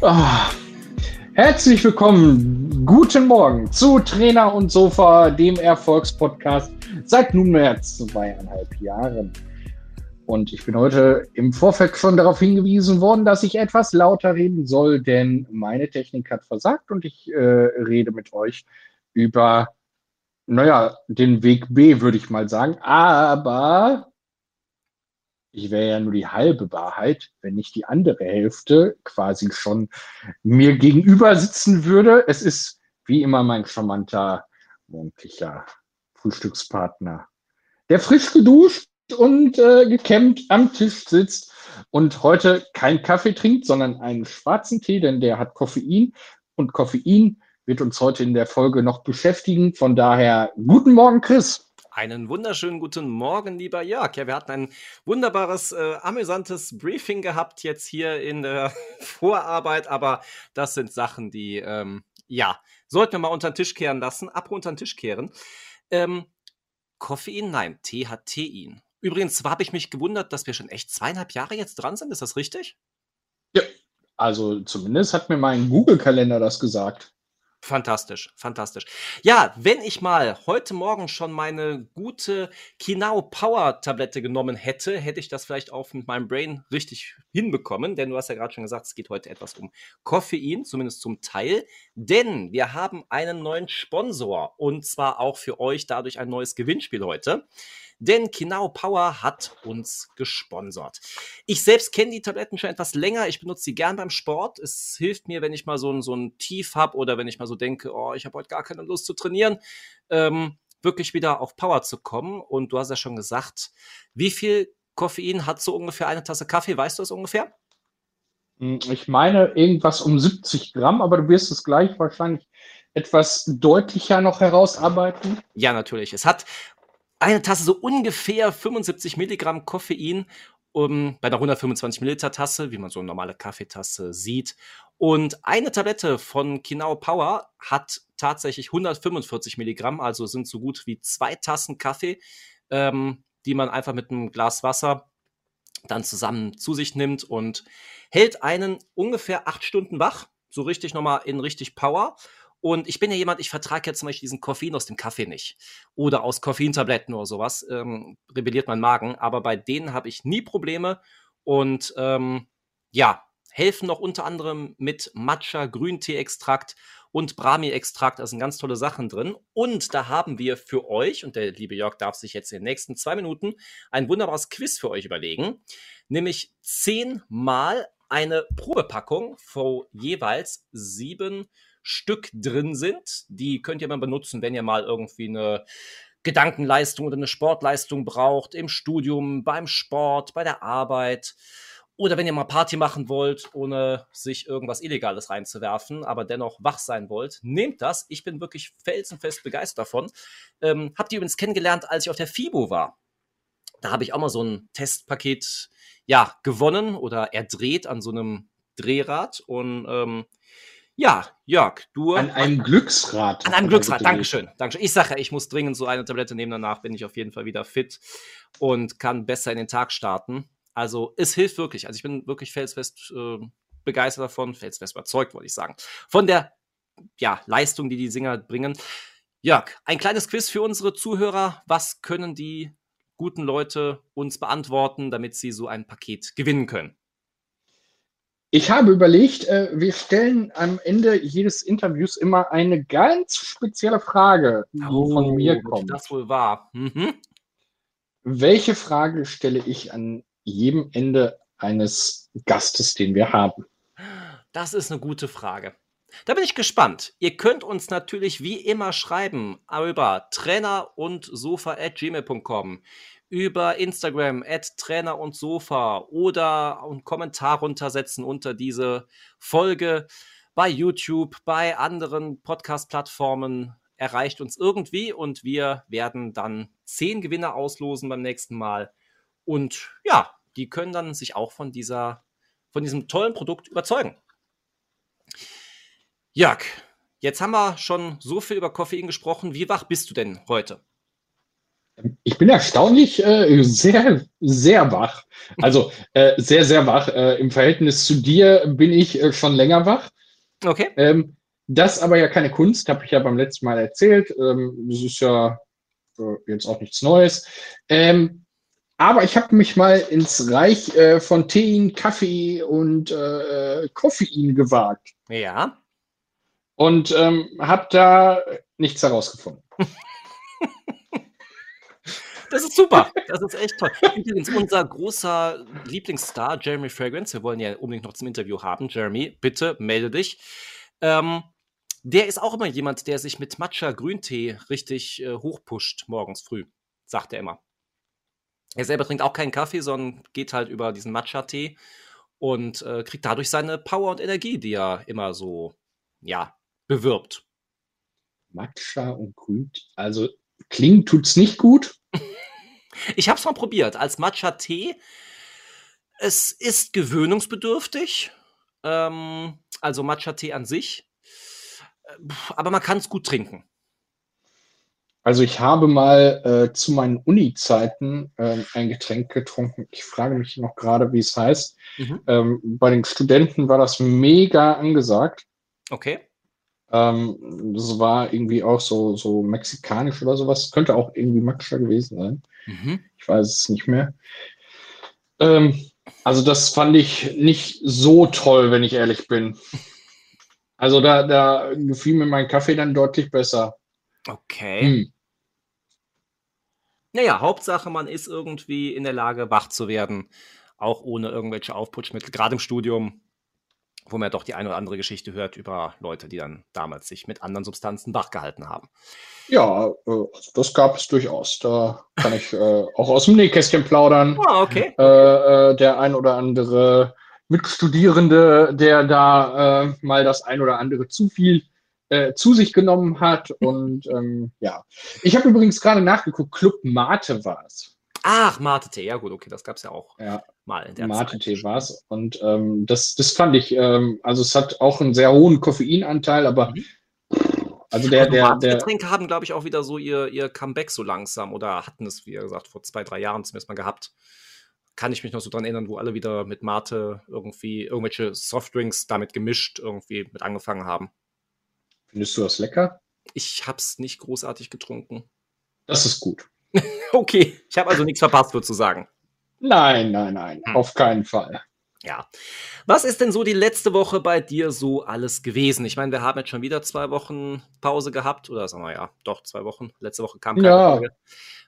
Ah, herzlich willkommen, guten Morgen zu Trainer und Sofa, dem Erfolgspodcast seit nunmehr zweieinhalb Jahren. Und ich bin heute im Vorfeld schon darauf hingewiesen worden, dass ich etwas lauter reden soll, denn meine Technik hat versagt und ich äh, rede mit euch über, naja, den Weg B, würde ich mal sagen. Aber ich wäre ja nur die halbe Wahrheit, wenn nicht die andere Hälfte quasi schon mir gegenüber sitzen würde. Es ist wie immer mein charmanter, morgendlicher Frühstückspartner, der frisch geduscht und äh, gekämmt am Tisch sitzt und heute keinen Kaffee trinkt, sondern einen schwarzen Tee, denn der hat Koffein und Koffein wird uns heute in der Folge noch beschäftigen. Von daher, guten Morgen, Chris. Einen wunderschönen guten Morgen, lieber Jörg. Ja, wir hatten ein wunderbares, äh, amüsantes Briefing gehabt jetzt hier in der Vorarbeit, aber das sind Sachen, die, ähm, ja, sollten wir mal unter den Tisch kehren lassen. Ab unter den Tisch kehren. Ähm, Koffein, nein, Tee hat. Übrigens habe ich mich gewundert, dass wir schon echt zweieinhalb Jahre jetzt dran sind. Ist das richtig? Ja, also zumindest hat mir mein Google-Kalender das gesagt. Fantastisch, fantastisch. Ja, wenn ich mal heute Morgen schon meine gute Kinao Power Tablette genommen hätte, hätte ich das vielleicht auch mit meinem Brain richtig hinbekommen, denn du hast ja gerade schon gesagt, es geht heute etwas um Koffein, zumindest zum Teil, denn wir haben einen neuen Sponsor und zwar auch für euch dadurch ein neues Gewinnspiel heute denn Kinao Power hat uns gesponsert. Ich selbst kenne die Tabletten schon etwas länger. Ich benutze sie gern beim Sport. Es hilft mir, wenn ich mal so ein, so ein Tief habe oder wenn ich mal so denke, oh, ich habe heute gar keine Lust zu trainieren, ähm, wirklich wieder auf Power zu kommen. Und du hast ja schon gesagt, wie viel Koffein hat so ungefähr eine Tasse Kaffee? Weißt du es ungefähr? Hm, ich meine irgendwas um 70 Gramm, aber du wirst es gleich wahrscheinlich etwas deutlicher noch herausarbeiten. Ja, natürlich. Es hat eine Tasse so ungefähr 75 Milligramm Koffein um, bei einer 125 Milliliter Tasse, wie man so eine normale Kaffeetasse sieht. Und eine Tablette von Kinao Power hat tatsächlich 145 Milligramm, also sind so gut wie zwei Tassen Kaffee, ähm, die man einfach mit einem Glas Wasser dann zusammen zu sich nimmt und hält einen ungefähr acht Stunden wach, so richtig nochmal in richtig Power. Und ich bin ja jemand, ich vertrage ja zum Beispiel diesen Koffein aus dem Kaffee nicht. Oder aus Koffeintabletten oder sowas. Ähm, rebelliert mein Magen. Aber bei denen habe ich nie Probleme. Und ähm, ja, helfen noch unter anderem mit Matcha, Grüntee-Extrakt und Brahmi-Extrakt. Da sind ganz tolle Sachen drin. Und da haben wir für euch, und der liebe Jörg darf sich jetzt in den nächsten zwei Minuten ein wunderbares Quiz für euch überlegen. Nämlich zehnmal eine Probepackung, wo jeweils sieben Stück drin sind. Die könnt ihr mal benutzen, wenn ihr mal irgendwie eine Gedankenleistung oder eine Sportleistung braucht, im Studium, beim Sport, bei der Arbeit. Oder wenn ihr mal Party machen wollt, ohne sich irgendwas Illegales reinzuwerfen, aber dennoch wach sein wollt, nehmt das. Ich bin wirklich felsenfest begeistert davon. Ähm, habt ihr übrigens kennengelernt, als ich auf der FIBO war. Da habe ich auch mal so ein Testpaket ja, gewonnen oder erdreht an so einem Drehrad. Und ähm, ja, Jörg, du. An einem Glücksrad. An einem Glücksrad, Dankeschön. Dankeschön. Ich sage ja, ich muss dringend so eine Tablette nehmen. Danach bin ich auf jeden Fall wieder fit und kann besser in den Tag starten. Also, es hilft wirklich. Also, ich bin wirklich felsfest äh, begeistert davon, felsfest überzeugt, wollte ich sagen. Von der ja, Leistung, die die Singer bringen. Jörg, ein kleines Quiz für unsere Zuhörer. Was können die guten Leute uns beantworten, damit sie so ein Paket gewinnen können? Ich habe überlegt, äh, wir stellen am Ende jedes Interviews immer eine ganz spezielle Frage, die oh, von mir kommt. Das wohl wahr. Mhm. Welche Frage stelle ich an jedem Ende eines Gastes, den wir haben? Das ist eine gute Frage. Da bin ich gespannt. Ihr könnt uns natürlich wie immer schreiben über trainer und sofa.gmail.com. über Instagram at Trainer und Sofa oder einen Kommentar runtersetzen unter diese Folge bei YouTube, bei anderen Podcast-Plattformen erreicht uns irgendwie und wir werden dann zehn Gewinner auslosen beim nächsten Mal. Und ja, die können dann sich auch von dieser, von diesem tollen Produkt überzeugen. Jörg, jetzt haben wir schon so viel über Koffein gesprochen. Wie wach bist du denn heute? Ich bin erstaunlich äh, sehr, sehr wach. Also äh, sehr, sehr wach. Äh, Im Verhältnis zu dir bin ich äh, schon länger wach. Okay. Ähm, das aber ja keine Kunst, habe ich ja beim letzten Mal erzählt. Ähm, das ist ja äh, jetzt auch nichts Neues. Ähm, aber ich habe mich mal ins Reich äh, von Tein, Kaffee und Koffein gewagt. Ja. Und ähm, habe da nichts herausgefunden. Das ist super. Das ist echt toll. Übrigens, unser großer Lieblingsstar, Jeremy Fragrance, wir wollen ja unbedingt noch zum Interview haben. Jeremy, bitte melde dich. Ähm, der ist auch immer jemand, der sich mit Matcha-Grüntee richtig äh, hochpusht morgens früh, sagt er immer. Er selber trinkt auch keinen Kaffee, sondern geht halt über diesen Matcha-Tee und äh, kriegt dadurch seine Power und Energie, die er immer so, ja, bewirbt. Matcha und Grüntee, also klingt tut's nicht gut. ich habe es mal probiert als Matcha-Tee. Es ist gewöhnungsbedürftig, ähm, also Matcha-Tee an sich aber man kann es gut trinken. Also ich habe mal äh, zu meinen Uni-Zeiten äh, ein Getränk getrunken. Ich frage mich noch gerade, wie es heißt. Mhm. Ähm, bei den Studenten war das mega angesagt. Okay. Ähm, das war irgendwie auch so, so mexikanisch oder sowas. Könnte auch irgendwie Matcha gewesen sein. Mhm. Ich weiß es nicht mehr. Ähm, also das fand ich nicht so toll, wenn ich ehrlich bin. Also da, da gefiel mir mein Kaffee dann deutlich besser. Okay. Hm. Naja, Hauptsache, man ist irgendwie in der Lage, wach zu werden, auch ohne irgendwelche Aufputschmittel, gerade im Studium, wo man doch die eine oder andere Geschichte hört über Leute, die dann damals sich mit anderen Substanzen wachgehalten haben. Ja, äh, das gab es durchaus. Da kann ich äh, auch aus dem Nähkästchen plaudern. Ah, okay. Äh, äh, der ein oder andere Mitstudierende, der da äh, mal das ein oder andere zu viel äh, zu sich genommen hat. Und ähm, ja, ich habe übrigens gerade nachgeguckt, Club Mate war es. Ach, Mate-Tee, ja gut, okay, das gab es ja auch ja, mal in der Mate-Tee war es. Und ähm, das, das fand ich, ähm, also es hat auch einen sehr hohen Koffeinanteil, aber mhm. Also der, der, der Getränke haben, glaube ich, auch wieder so ihr, ihr Comeback so langsam oder hatten es, wie gesagt, vor zwei, drei Jahren zumindest mal gehabt kann ich mich noch so dran erinnern, wo alle wieder mit Mate irgendwie irgendwelche Softdrinks damit gemischt irgendwie mit angefangen haben. Findest du das lecker? Ich habe es nicht großartig getrunken. Das ist gut. okay, ich habe also nichts verpasst, würdest du sagen. Nein, nein, nein, hm. auf keinen Fall. Ja. Was ist denn so die letzte Woche bei dir so alles gewesen? Ich meine, wir haben jetzt schon wieder zwei Wochen Pause gehabt, oder sagen wir ja, doch zwei Wochen. Letzte Woche kam keine ja. Folge.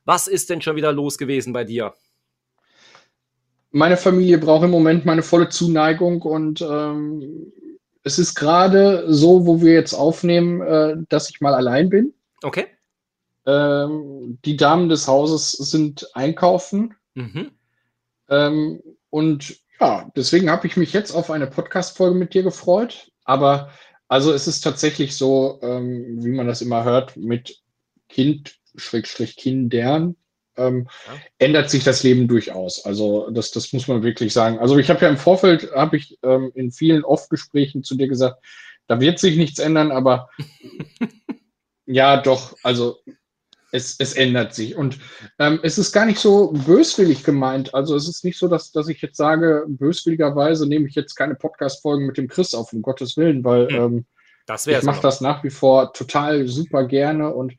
Was ist denn schon wieder los gewesen bei dir? meine Familie braucht im Moment meine volle Zuneigung und ähm, es ist gerade so, wo wir jetzt aufnehmen, äh, dass ich mal allein bin. Okay. Ähm, die Damen des Hauses sind einkaufen. Mhm. Ähm, und ja, deswegen habe ich mich jetzt auf eine Podcast-Folge mit dir gefreut. Aber also es ist tatsächlich so, ähm, wie man das immer hört, mit Kind, Schrägstrich Kindern, ähm, ja. ändert sich das Leben durchaus. Also das, das muss man wirklich sagen. Also ich habe ja im Vorfeld, habe ich ähm, in vielen Off-Gesprächen zu dir gesagt, da wird sich nichts ändern, aber ja, doch, also es, es ändert sich. Und ähm, es ist gar nicht so böswillig gemeint. Also es ist nicht so, dass, dass ich jetzt sage, böswilligerweise nehme ich jetzt keine Podcast-Folgen mit dem Chris auf, um Gottes Willen, weil hm. ähm, ich mache das nach wie vor total super gerne und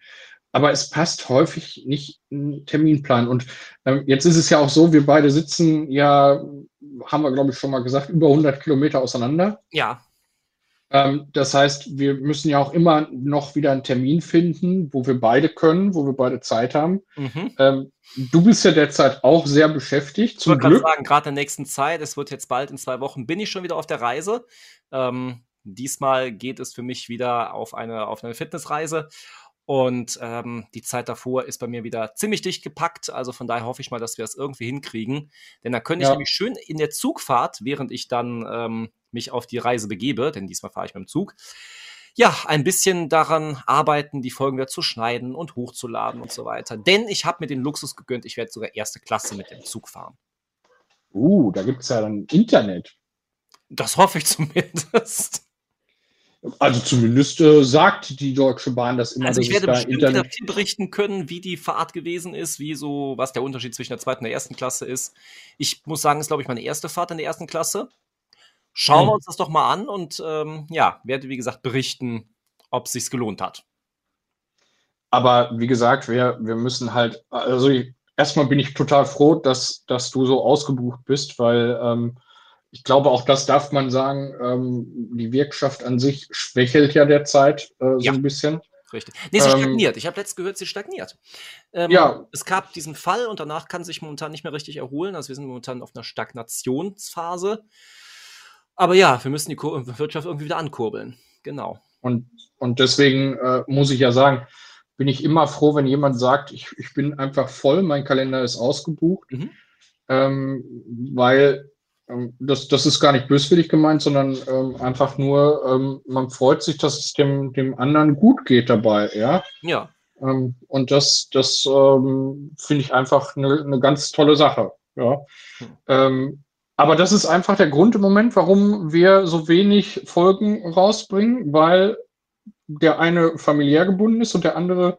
aber es passt häufig nicht in Terminplan. Und ähm, jetzt ist es ja auch so, wir beide sitzen ja, haben wir glaube ich schon mal gesagt, über 100 Kilometer auseinander. Ja. Ähm, das heißt, wir müssen ja auch immer noch wieder einen Termin finden, wo wir beide können, wo wir beide Zeit haben. Mhm. Ähm, du bist ja derzeit auch sehr beschäftigt. Zum ich wollte gerade sagen, gerade in der nächsten Zeit, es wird jetzt bald in zwei Wochen, bin ich schon wieder auf der Reise. Ähm, diesmal geht es für mich wieder auf eine, auf eine Fitnessreise. Und ähm, die Zeit davor ist bei mir wieder ziemlich dicht gepackt. Also von daher hoffe ich mal, dass wir das irgendwie hinkriegen. Denn da könnte ich Ja. nämlich schön in der Zugfahrt, während ich dann ähm, mich auf die Reise begebe, denn diesmal fahre ich mit dem Zug, ja, ein bisschen daran arbeiten, die Folgen wieder zu schneiden und hochzuladen und so weiter. Denn ich habe mir den Luxus gegönnt, ich werde sogar erste Klasse mit dem Zug fahren. Uh, da gibt es ja dann Internet. Das hoffe ich zumindest. Also zumindest äh, sagt die Deutsche Bahn das immer, Also dass ich werde bestimmt wieder Internet viel berichten können, wie die Fahrt gewesen ist, wie so, was der Unterschied zwischen der zweiten und der ersten Klasse ist. Ich muss sagen, es ist, glaube ich, meine erste Fahrt in der ersten Klasse. Schauen wir Hm. uns das doch mal an und ähm, ja, werde, wie gesagt, berichten, ob es sich gelohnt hat. Aber wie gesagt, wir, wir müssen halt, also ich, erstmal bin ich total froh, dass, dass du so ausgebucht bist, weil ähm, ich glaube, auch das darf man sagen, ähm, die Wirtschaft an sich schwächelt ja derzeit äh, so Ja. ein bisschen. Richtig. Nee, sie Ähm, stagniert. Ich habe letztens gehört, sie stagniert. Ähm, Ja. Es gab diesen Fall und danach kann sich momentan nicht mehr richtig erholen. Also wir sind momentan auf einer Stagnationsphase. Aber ja, wir müssen die Kur Wirtschaft irgendwie wieder ankurbeln. Genau. Und, und deswegen äh, muss ich ja sagen, bin ich immer froh, wenn jemand sagt, ich, ich bin einfach voll, mein Kalender ist ausgebucht, Mhm. ähm, weil das, das ist gar nicht böswillig gemeint, sondern ähm, einfach nur, ähm, man freut sich, dass es dem, dem anderen gut geht dabei, ja. Ja. Ähm, und das, das ähm, finde ich einfach eine, eine ganz tolle Sache. Ja. Hm. Ähm, aber das ist einfach der Grund im Moment, warum wir so wenig Folgen rausbringen, weil der eine familiär gebunden ist und der andere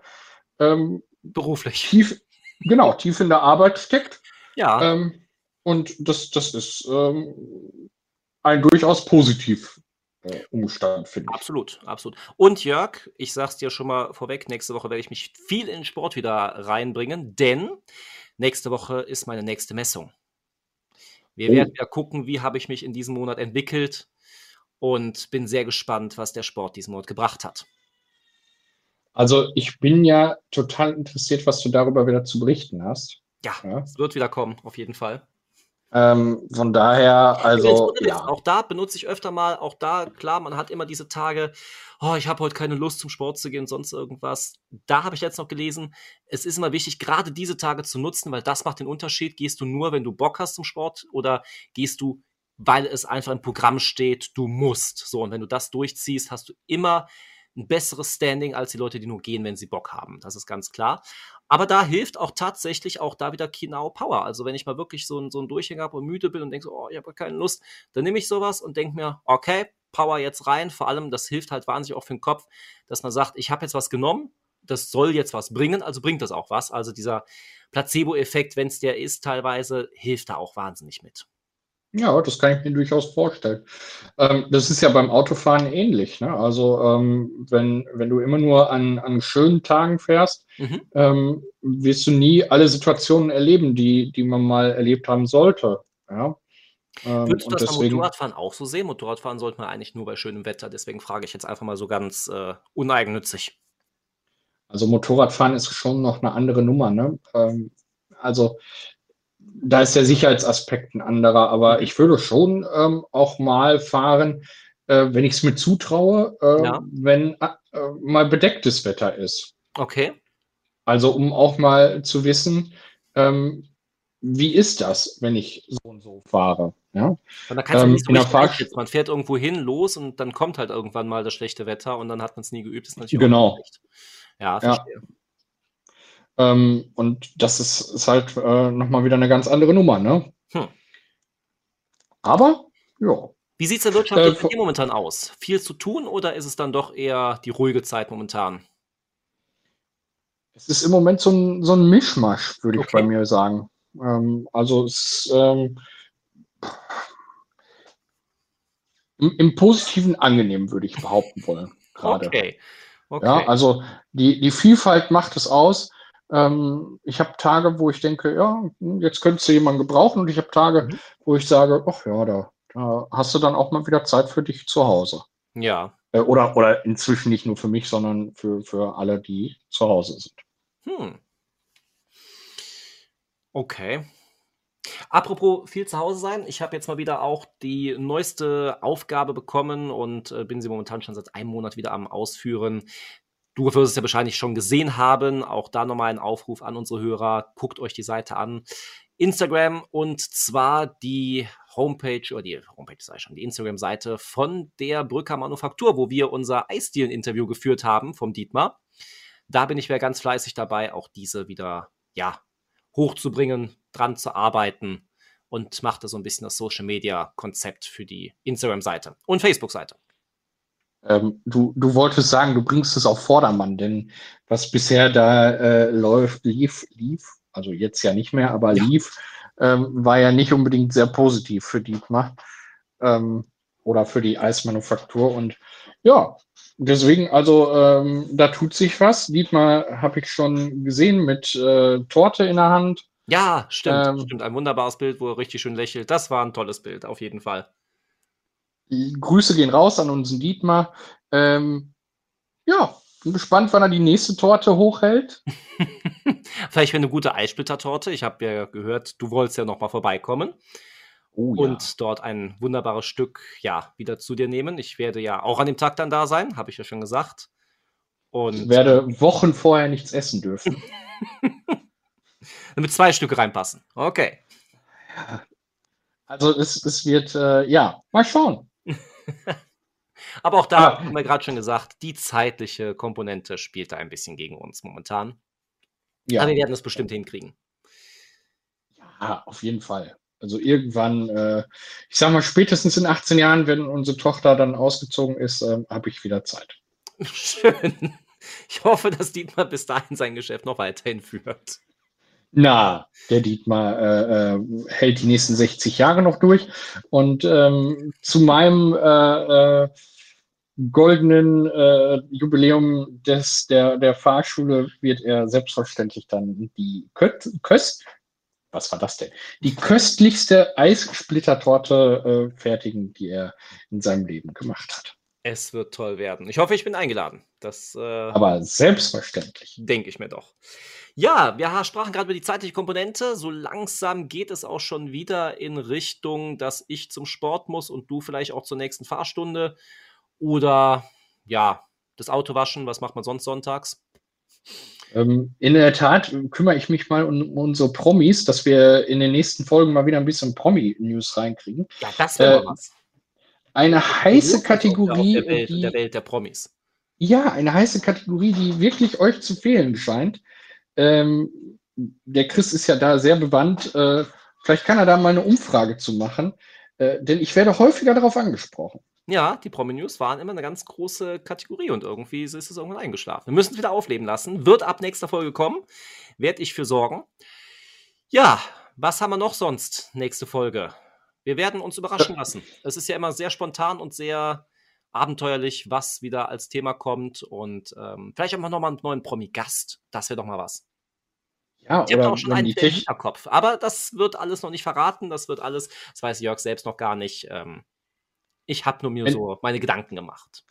ähm, Beruflich. tief, genau, tief in der Arbeit steckt. Ja. Ähm, und das, das ist ähm, ein durchaus positiv äh, Umstand, finde ich. Absolut, absolut. Und Jörg, ich sag's dir schon mal vorweg, nächste Woche werde ich mich viel in den Sport wieder reinbringen, denn nächste Woche ist meine nächste Messung. Wir Oh. werden ja gucken, wie habe ich mich in diesem Monat entwickelt und bin sehr gespannt, was der Sport diesen Monat gebracht hat. Also ich bin ja total interessiert, was du darüber wieder zu berichten hast. Ja, Ja. es wird wieder kommen, auf jeden Fall. Ähm, von daher, also ja, Auch da benutze ich öfter mal, auch da, klar, man hat immer diese Tage, oh, ich habe heute keine Lust zum Sport zu gehen, sonst irgendwas. Da habe ich jetzt noch gelesen, es ist immer wichtig, gerade diese Tage zu nutzen, weil das macht den Unterschied. Gehst du nur, wenn du Bock hast zum Sport oder gehst du, weil es einfach im Programm steht, du musst. So, und wenn du das durchziehst, hast du immer ein besseres Standing als die Leute, die nur gehen, wenn sie Bock haben. Das ist ganz klar. Aber da hilft auch tatsächlich auch da wieder Kinao Power. Also wenn ich mal wirklich so, ein, so einen Durchhänger habe und müde bin und denke so, oh, ich habe keine Lust, dann nehme ich sowas und denke mir, okay, Power jetzt rein. Vor allem, das hilft halt wahnsinnig auch für den Kopf, dass man sagt, ich habe jetzt was genommen, das soll jetzt was bringen, also bringt das auch was. Also dieser Placebo-Effekt, wenn es der ist, teilweise hilft da auch wahnsinnig mit. Ja, das kann ich mir durchaus vorstellen. Ähm, das ist ja beim Autofahren ähnlich. Ne? Also ähm, wenn, wenn du immer nur an, an schönen Tagen fährst, Mhm. ähm, wirst du nie alle Situationen erleben, die, die man mal erlebt haben sollte. Ja? Ähm, Würdest du und das beim deswegen, Motorradfahren auch so sehen? Motorradfahren sollte man eigentlich nur bei schönem Wetter. Deswegen frage ich jetzt einfach mal so ganz äh, uneigennützig. also Motorradfahren ist schon noch eine andere Nummer. Ne? Ähm, also da ist der Sicherheitsaspekt ein anderer, aber ich würde schon ähm, auch mal fahren, äh, wenn ich es mir zutraue, äh, Ja. wenn äh, mal bedecktes Wetter ist. Okay. Also um auch mal zu wissen, ähm, wie ist das, wenn ich so und so fahre. Ja? Und da kannst Ähm, nicht so der. Man fährt irgendwo hin, los und dann kommt halt irgendwann mal das schlechte Wetter und dann hat man es nie geübt. Das ist natürlich Genau. Ja, Ja. Ähm, und das ist, ist halt äh, nochmal wieder eine ganz andere Nummer. Ne? Hm. Aber, ja. Wie sieht es denn wirtschaftlich Äh, bei vor- dir momentan aus? Viel zu tun oder ist es dann doch eher die ruhige Zeit momentan? Es ist im Moment so ein, so ein Mischmasch, würde ich Okay. bei mir sagen. Ähm, also es ist ähm, im, im Positiven angenehm, würde ich behaupten wollen. Gerade. Okay. Okay. Ja, also die, die Vielfalt macht es aus. Ähm, ich habe Tage, wo ich denke, ja, jetzt könntest du jemanden gebrauchen, und ich habe Tage, Mhm. wo ich sage, ach ja, da, da hast du dann auch mal wieder Zeit für dich zu Hause. ja. Äh, oder, oder inzwischen nicht nur für mich, sondern für, für alle, die zu Hause sind. Hm. Okay. Apropos viel zu Hause sein, ich habe jetzt mal wieder auch die neueste Aufgabe bekommen und äh, bin sie momentan schon seit einem Monat wieder am Ausführen. Du wirst es ja wahrscheinlich schon gesehen haben. Auch da nochmal ein Aufruf an unsere Hörer. Guckt euch die Seite an. Instagram und zwar die Homepage oder die Homepage sei schon, die Instagram-Seite von der Brücker Manufaktur, wo wir unser Eisdielen-Interview geführt haben vom Dietmar. Da bin ich wieder ganz fleißig dabei, auch diese wieder, ja, hochzubringen, dran zu arbeiten und machte so ein bisschen das Social Media Konzept für die Instagram-Seite und Facebook-Seite. Ähm, du, du wolltest sagen, du bringst es auf Vordermann, denn was bisher da äh, läuft, lief, lief, also jetzt ja nicht mehr, aber ja. lief, ähm, war ja nicht unbedingt sehr positiv für Dietmar ähm, oder für die Eismanufaktur. Und ja, deswegen, also ähm, da tut sich was. Dietmar habe ich schon gesehen mit äh, Torte in der Hand. Ja, stimmt, ähm, stimmt. Ein wunderbares Bild, wo er richtig schön lächelt. Das war ein tolles Bild, auf jeden Fall. Grüße gehen raus an unseren Dietmar. Ähm, ja, bin gespannt, wann er die nächste Torte hochhält. Vielleicht eine gute Eissplittertorte. Ich habe ja gehört, du wolltest ja noch mal vorbeikommen. Oh, ja. Und dort ein wunderbares Stück, ja, wieder zu dir nehmen. Ich werde ja auch an dem Tag dann da sein, habe ich ja schon gesagt. Und ich werde Wochen vorher nichts essen dürfen. Damit zwei Stücke reinpassen. Okay. Also es, es wird, äh, ja, mal schauen. Aber auch da ah. haben wir gerade schon gesagt, die zeitliche Komponente spielt da ein bisschen gegen uns momentan. Ja. Aber wir werden es bestimmt hinkriegen. Ja, auf jeden Fall. Also irgendwann, äh, ich sag mal, spätestens in 18 Jahren, wenn unsere Tochter dann ausgezogen ist, äh, habe ich wieder Zeit. Schön. Ich hoffe, dass Dietmar bis dahin sein Geschäft noch weiterhin führt. Na, der Dietmar äh, äh, hält die nächsten 60 Jahre noch durch. Und ähm, zu meinem äh, äh, goldenen äh, Jubiläum des, der, der Fahrschule wird er selbstverständlich dann die Köst, Köst was war das denn? Die köstlichste Eissplittertorte äh, fertigen, die er in seinem Leben gemacht hat. Es wird toll werden. Ich hoffe, ich bin eingeladen. Das, äh, Aber selbstverständlich. Denke ich mir doch. Ja, wir sprachen gerade über die zeitliche Komponente. So langsam geht es auch schon wieder in Richtung, dass ich zum Sport muss und du vielleicht auch zur nächsten Fahrstunde. Oder ja, das Auto waschen. Was macht man sonst sonntags? Ähm, in der Tat kümmere ich mich mal um, unsere Promis, dass wir in den nächsten Folgen mal wieder ein bisschen Promi-News reinkriegen. Ja, das wäre äh, was. Eine heiße Kategorie. Der Welt, die, der Welt der Promis. Ja, eine heiße Kategorie, die wirklich euch zu fehlen scheint. Ähm, der Chris ist ja da sehr bewandt. Äh, vielleicht kann er da mal eine Umfrage zu machen, äh, denn ich werde häufiger darauf angesprochen. Ja, die Promi-News waren immer eine ganz große Kategorie und irgendwie ist es irgendwann eingeschlafen. Wir müssen es wieder aufleben lassen. Wird ab nächster Folge kommen. Werde ich für sorgen. Ja, was haben wir noch sonst nächste Folge? Wir werden uns überraschen lassen. Es ist ja immer sehr spontan und sehr abenteuerlich, was wieder als Thema kommt. Und ähm, vielleicht haben wir noch mal einen neuen Promi-Gast. Das wäre doch mal was. Ja, ich habe auch schon einen im Hinterkopf. Aber das wird alles noch nicht verraten. Das wird alles, das weiß Jörg selbst noch gar nicht. Ähm, ich habe nur mir wenn, so meine Gedanken gemacht.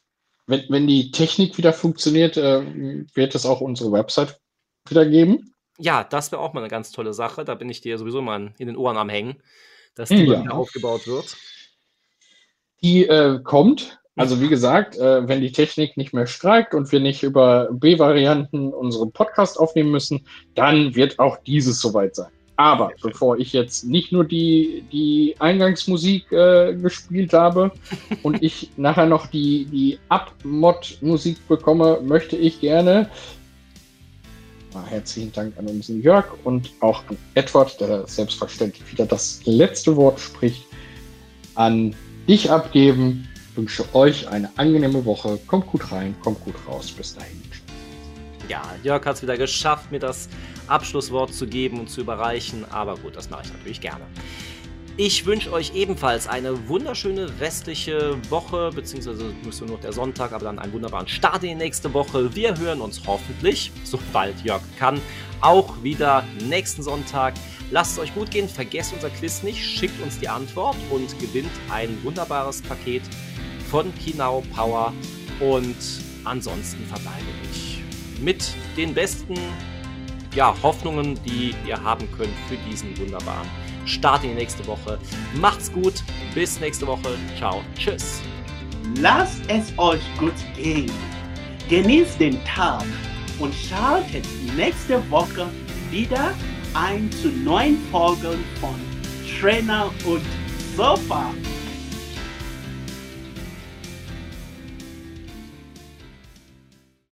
Wenn, wenn die Technik wieder funktioniert, äh, wird es auch unsere Website wieder geben? Ja, das wäre auch mal eine ganz tolle Sache. Da bin ich dir sowieso mal in den Ohren am Hängen, dass die ja. wieder aufgebaut wird. Die äh, kommt. Also wie gesagt, äh, wenn die Technik nicht mehr streikt und wir nicht über B-Varianten unseren Podcast aufnehmen müssen, dann wird auch dieses soweit sein. Aber bevor ich jetzt nicht nur die, die Eingangsmusik äh, gespielt habe und ich nachher noch die, die Abmod-Musik bekomme, möchte ich gerne herzlichen Dank an unseren Jörg und auch an Edward, der selbstverständlich wieder das letzte Wort spricht, an dich abgeben. Ich wünsche euch eine angenehme Woche. Kommt gut rein, kommt gut raus. Bis dahin. Ja, Jörg hat es wieder geschafft, mir das Abschlusswort zu geben und zu überreichen, aber gut, das mache ich natürlich gerne. Ich wünsche euch ebenfalls eine wunderschöne restliche Woche, beziehungsweise müsste nur noch der Sonntag, aber dann einen wunderbaren Start in die nächste Woche. Wir hören uns hoffentlich, sobald Jörg kann, auch wieder nächsten Sonntag. Lasst es euch gut gehen, vergesst unser Quiz nicht, schickt uns die Antwort und gewinnt ein wunderbares Paket von Kinau Power. Und ansonsten verbleibe ich mit den besten ja, Hoffnungen, die ihr haben könnt für diesen wunderbaren Start die nächste Woche. Macht's gut, bis nächste Woche. Ciao, tschüss. Lasst es euch gut gehen. Genießt den Tag und schaltet nächste Woche wieder ein zu neuen Folgen von Trainer und Sofa.